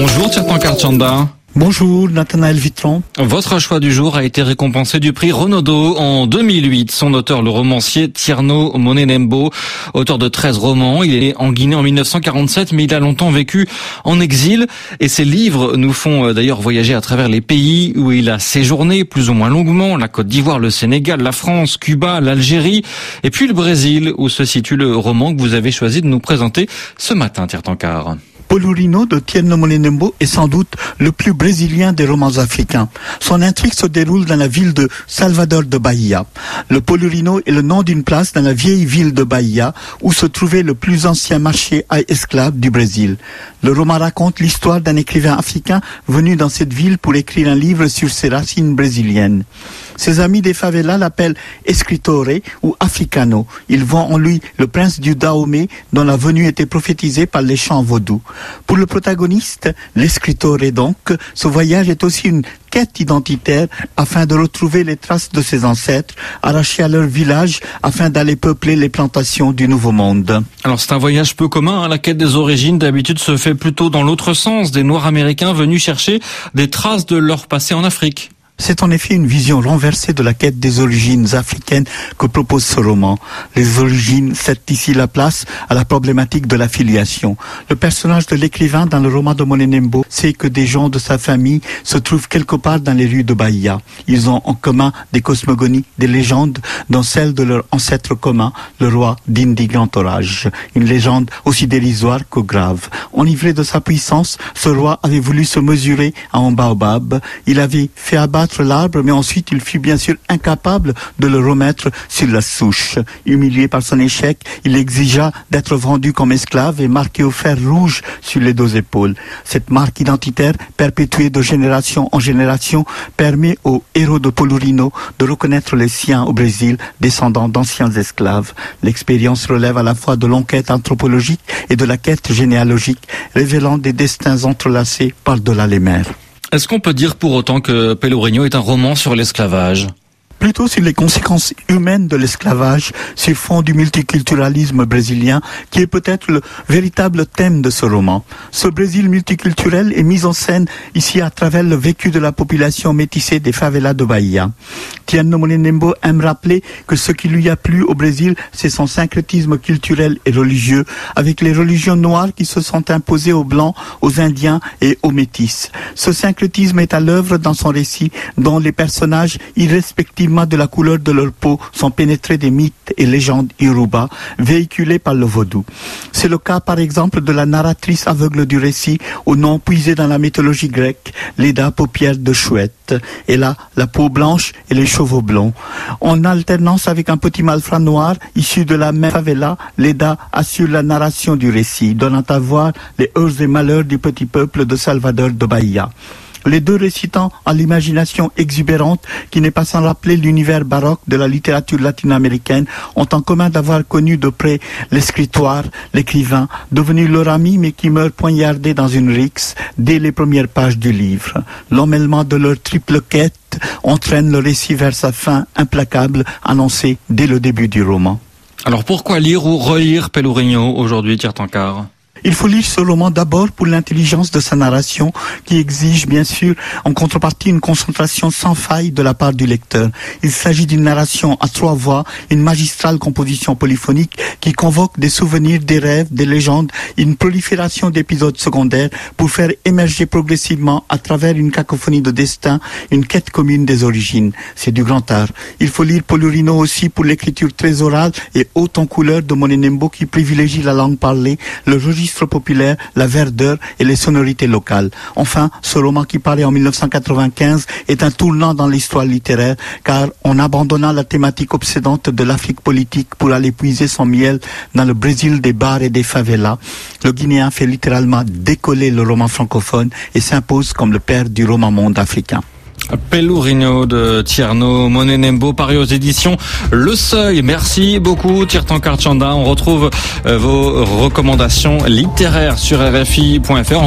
Bonjour Tirtan Karchanda. Bonjour Nathanaël Vitron. Votre choix du jour a été récompensé du prix Renaudot en 2008. Son auteur, le romancier Tierno Monenembo, auteur de 13 romans. Il est né en Guinée en 1947, mais il a longtemps vécu en exil. Et ses livres nous font euh, d'ailleurs voyager à travers les pays où il a séjourné plus ou moins longuement. La Côte d'Ivoire, le Sénégal, la France, Cuba, l'Algérie. Et puis le Brésil, où se situe le roman que vous avez choisi de nous présenter ce matin, Tiertankar. Polurino de Tierno Monenembo est sans doute le plus brésilien des romans africains. Son intrigue se déroule dans la ville de Salvador de Bahia. Le Polurino est le nom d'une place dans la vieille ville de Bahia où se trouvait le plus ancien marché à esclaves du Brésil. Le roman raconte l'histoire d'un écrivain africain venu dans cette ville pour écrire un livre sur ses racines brésiliennes. Ses amis des favelas l'appellent Escritore ou Africano. Ils voient en lui le prince du Dahomey dont la venue était prophétisée par les chants vaudous. Pour le protagoniste, l'escritore donc, ce voyage est aussi une quête identitaire afin de retrouver les traces de ses ancêtres, arrachés à leur village afin d'aller peupler les plantations du Nouveau Monde. Alors c'est un voyage peu commun, hein. la quête des origines d'habitude se fait plutôt dans l'autre sens, des Noirs américains venus chercher des traces de leur passé en Afrique. C'est en effet une vision renversée de la quête des origines africaines que propose ce roman. Les origines cèdent ici la place à la problématique de la filiation. Le personnage de l'écrivain dans le roman de Monenembo sait que des gens de sa famille se trouvent quelque part dans les rues de Bahia. Ils ont en commun des cosmogonies, des légendes, dont celle de leur ancêtre commun, le roi d'Indi Grand Orage. Une légende aussi dérisoire que grave. Enivré de sa puissance, ce roi avait voulu se mesurer à un baobab. Il avait fait abattre l'arbre, mais ensuite il fut bien sûr incapable de le remettre sur la souche. Humilié par son échec, il exigea d'être vendu comme esclave et marqué au fer rouge sur les deux épaules. Cette marque identitaire, perpétuée de génération en génération, permet aux héros de Polurino de reconnaître les siens au Brésil, descendants d'anciens esclaves. L'expérience relève à la fois de l'enquête anthropologique et de la quête généalogique, révélant des destins entrelacés par-delà les mers. Est-ce qu'on peut dire pour autant que Pelourinho est un roman sur l'esclavage? Plutôt sur les conséquences humaines de l'esclavage sur fond du multiculturalisme brésilien, qui est peut-être le véritable thème de ce roman. Ce Brésil multiculturel est mis en scène ici à travers le vécu de la population métissée des favelas de Bahia. Tiano Monenembo aime rappeler que ce qui lui a plu au Brésil, c'est son syncrétisme culturel et religieux, avec les religions noires qui se sont imposées aux Blancs, aux Indiens et aux Métis. Ce syncrétisme est à l'œuvre dans son récit, dont les personnages de la couleur de leur peau sont pénétrés des mythes et légendes Yoruba véhiculés par le vaudou. C'est le cas par exemple de la narratrice aveugle du récit au nom puisé dans la mythologie grecque, Leda paupières de chouette, et là la peau blanche et les cheveux blonds. En alternance avec un petit malfrat noir issu de la même favela, Leda assure la narration du récit, donnant à voir les heurts et malheurs du petit peuple de Salvador de Bahia les deux récitant à l'imagination exubérante qui n'est pas sans rappeler l'univers baroque de la littérature latino-américaine, ont en commun d'avoir connu de près l'escritoire, l'écrivain, devenu leur ami mais qui meurt poignardé dans une rixe dès les premières pages du livre. L'emmêlement de leur triple quête entraîne le récit vers sa fin implacable annoncée dès le début du roman. Alors pourquoi lire ou relire Pelourinho aujourd'hui, Tiertankar il faut lire ce roman d'abord pour l'intelligence de sa narration qui exige bien sûr en contrepartie une concentration sans faille de la part du lecteur. Il s'agit d'une narration à trois voix, une magistrale composition polyphonique qui convoque des souvenirs, des rêves, des légendes, une prolifération d'épisodes secondaires pour faire émerger progressivement à travers une cacophonie de destin une quête commune des origines. C'est du grand art. Il faut lire Polurino aussi pour l'écriture très orale et haute en couleur de Monenembo qui privilégie la langue parlée, le registre populaire, la verdeur et les sonorités locales. Enfin, ce roman qui paraît en 1995 est un tournant dans l'histoire littéraire car en abandonnant la thématique obsédante de l'Afrique politique pour aller puiser son miel dans le Brésil des bars et des favelas, le Guinéen fait littéralement décoller le roman francophone et s'impose comme le père du roman monde africain. Pelourinho de Tierno Monenembo, paru aux éditions Le Seuil. Merci beaucoup, Tirtan Karchanda. On retrouve euh, vos recommandations littéraires sur RFI.fr.